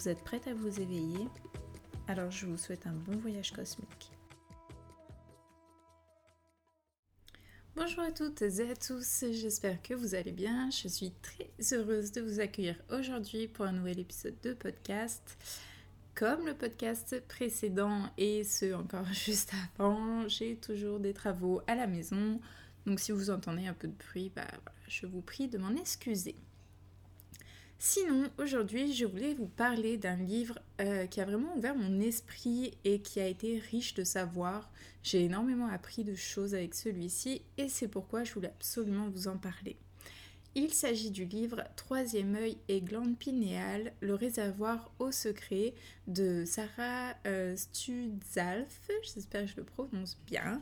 Vous êtes prête à vous éveiller? Alors je vous souhaite un bon voyage cosmique. Bonjour à toutes et à tous, j'espère que vous allez bien. Je suis très heureuse de vous accueillir aujourd'hui pour un nouvel épisode de podcast. Comme le podcast précédent et ce encore juste avant, j'ai toujours des travaux à la maison. Donc si vous entendez un peu de bruit, bah, je vous prie de m'en excuser. Sinon, aujourd'hui, je voulais vous parler d'un livre euh, qui a vraiment ouvert mon esprit et qui a été riche de savoir. J'ai énormément appris de choses avec celui-ci et c'est pourquoi je voulais absolument vous en parler. Il s'agit du livre Troisième œil et glande pinéale, le réservoir au secret de Sarah euh, Studzalf, j'espère que je le prononce bien,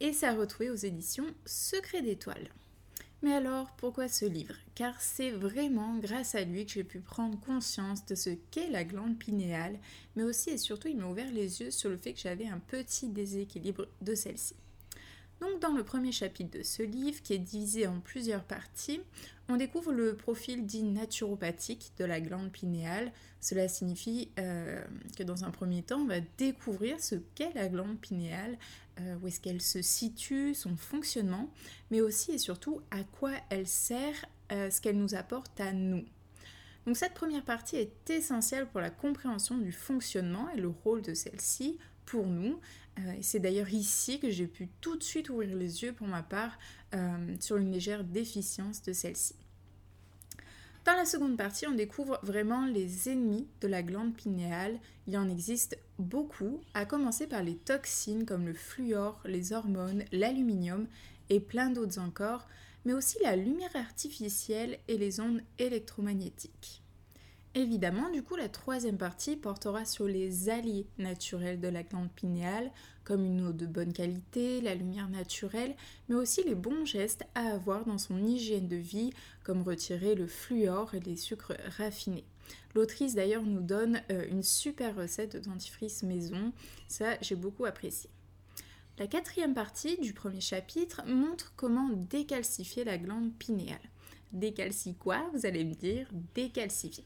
et ça a retrouvé aux éditions Secret d'étoiles. Mais alors, pourquoi ce livre? Car c'est vraiment grâce à lui que j'ai pu prendre conscience de ce qu'est la glande pinéale, mais aussi et surtout il m'a ouvert les yeux sur le fait que j'avais un petit déséquilibre de celle-ci. Donc dans le premier chapitre de ce livre, qui est divisé en plusieurs parties, on découvre le profil dit naturopathique de la glande pinéale. Cela signifie euh, que dans un premier temps, on va découvrir ce qu'est la glande pinéale, euh, où est-ce qu'elle se situe, son fonctionnement, mais aussi et surtout à quoi elle sert, euh, ce qu'elle nous apporte à nous. Donc cette première partie est essentielle pour la compréhension du fonctionnement et le rôle de celle-ci pour nous. Euh, c'est d'ailleurs ici que j'ai pu tout de suite ouvrir les yeux pour ma part euh, sur une légère déficience de celle-ci. Dans la seconde partie, on découvre vraiment les ennemis de la glande pinéale. Il en existe beaucoup, à commencer par les toxines comme le fluor, les hormones, l'aluminium et plein d'autres encore, mais aussi la lumière artificielle et les ondes électromagnétiques. Évidemment, du coup, la troisième partie portera sur les alliés naturels de la glande pinéale, comme une eau de bonne qualité, la lumière naturelle, mais aussi les bons gestes à avoir dans son hygiène de vie, comme retirer le fluor et les sucres raffinés. L'autrice d'ailleurs nous donne euh, une super recette de dentifrice maison, ça j'ai beaucoup apprécié. La quatrième partie du premier chapitre montre comment décalcifier la glande pinéale. Décalcie quoi? Vous allez me dire décalcifier.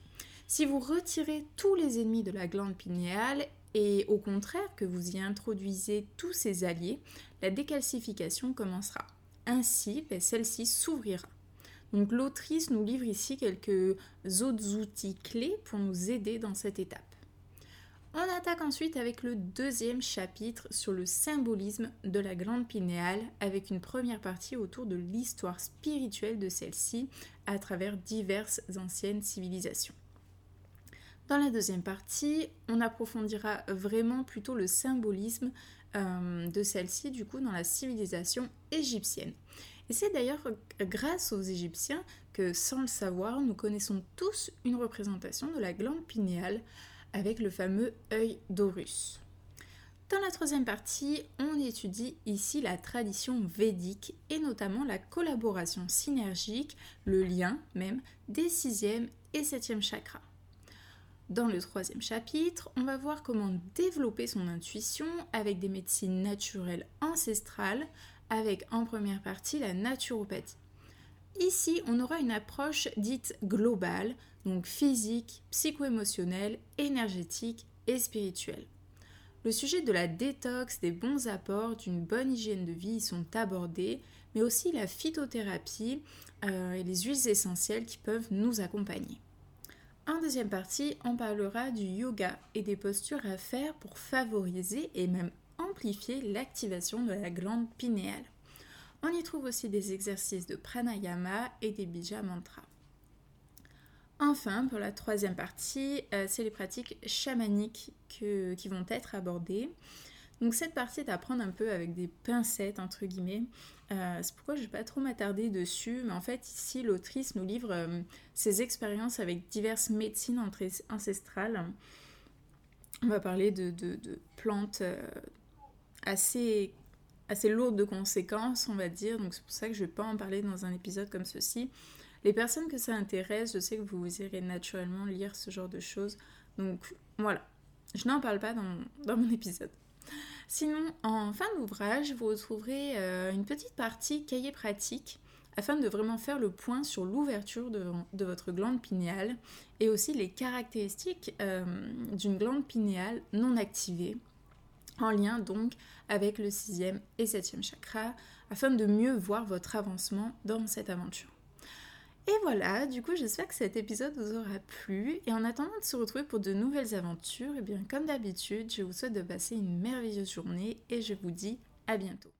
Si vous retirez tous les ennemis de la glande pinéale et au contraire que vous y introduisez tous ses alliés, la décalcification commencera. Ainsi, ben, celle-ci s'ouvrira. Donc l'autrice nous livre ici quelques autres outils clés pour nous aider dans cette étape. On attaque ensuite avec le deuxième chapitre sur le symbolisme de la glande pinéale avec une première partie autour de l'histoire spirituelle de celle-ci à travers diverses anciennes civilisations. Dans la deuxième partie, on approfondira vraiment plutôt le symbolisme euh, de celle-ci, du coup, dans la civilisation égyptienne. Et c'est d'ailleurs grâce aux Égyptiens que, sans le savoir, nous connaissons tous une représentation de la glande pinéale avec le fameux œil d'Horus. Dans la troisième partie, on étudie ici la tradition védique et notamment la collaboration synergique, le lien même des sixième et septième chakras. Dans le troisième chapitre, on va voir comment développer son intuition avec des médecines naturelles ancestrales, avec en première partie la naturopathie. Ici, on aura une approche dite globale, donc physique, psycho-émotionnelle, énergétique et spirituelle. Le sujet de la détox, des bons apports, d'une bonne hygiène de vie sont abordés, mais aussi la phytothérapie euh, et les huiles essentielles qui peuvent nous accompagner. En deuxième partie, on parlera du yoga et des postures à faire pour favoriser et même amplifier l'activation de la glande pinéale. On y trouve aussi des exercices de pranayama et des bija mantras. Enfin, pour la troisième partie, euh, c'est les pratiques chamaniques qui vont être abordées. Donc cette partie est à prendre un peu avec des pincettes, entre guillemets. Euh, c'est pourquoi je ne vais pas trop m'attarder dessus, mais en fait ici l'autrice nous livre euh, ses expériences avec diverses médecines ancestrales. On va parler de, plantes euh, assez, assez lourdes de conséquences, on va dire, donc c'est pour ça que je ne vais pas en parler dans un épisode comme ceci. Les personnes que ça intéresse, je sais que vous irez naturellement lire ce genre de choses, donc voilà, je n'en parle pas dans, dans mon épisode. Sinon, en fin d'ouvrage, vous retrouverez euh, une petite partie cahier pratique afin de vraiment faire le point sur l'ouverture de, votre glande pinéale et aussi les caractéristiques euh, d'une glande pinéale non activée, en lien donc avec le sixième et septième chakra, afin de mieux voir votre avancement dans cette aventure. Et voilà, du coup j'espère que cet épisode vous aura plu et en attendant de se retrouver pour de nouvelles aventures, et eh bien comme d'habitude, je vous souhaite de passer une merveilleuse journée et je vous dis à bientôt.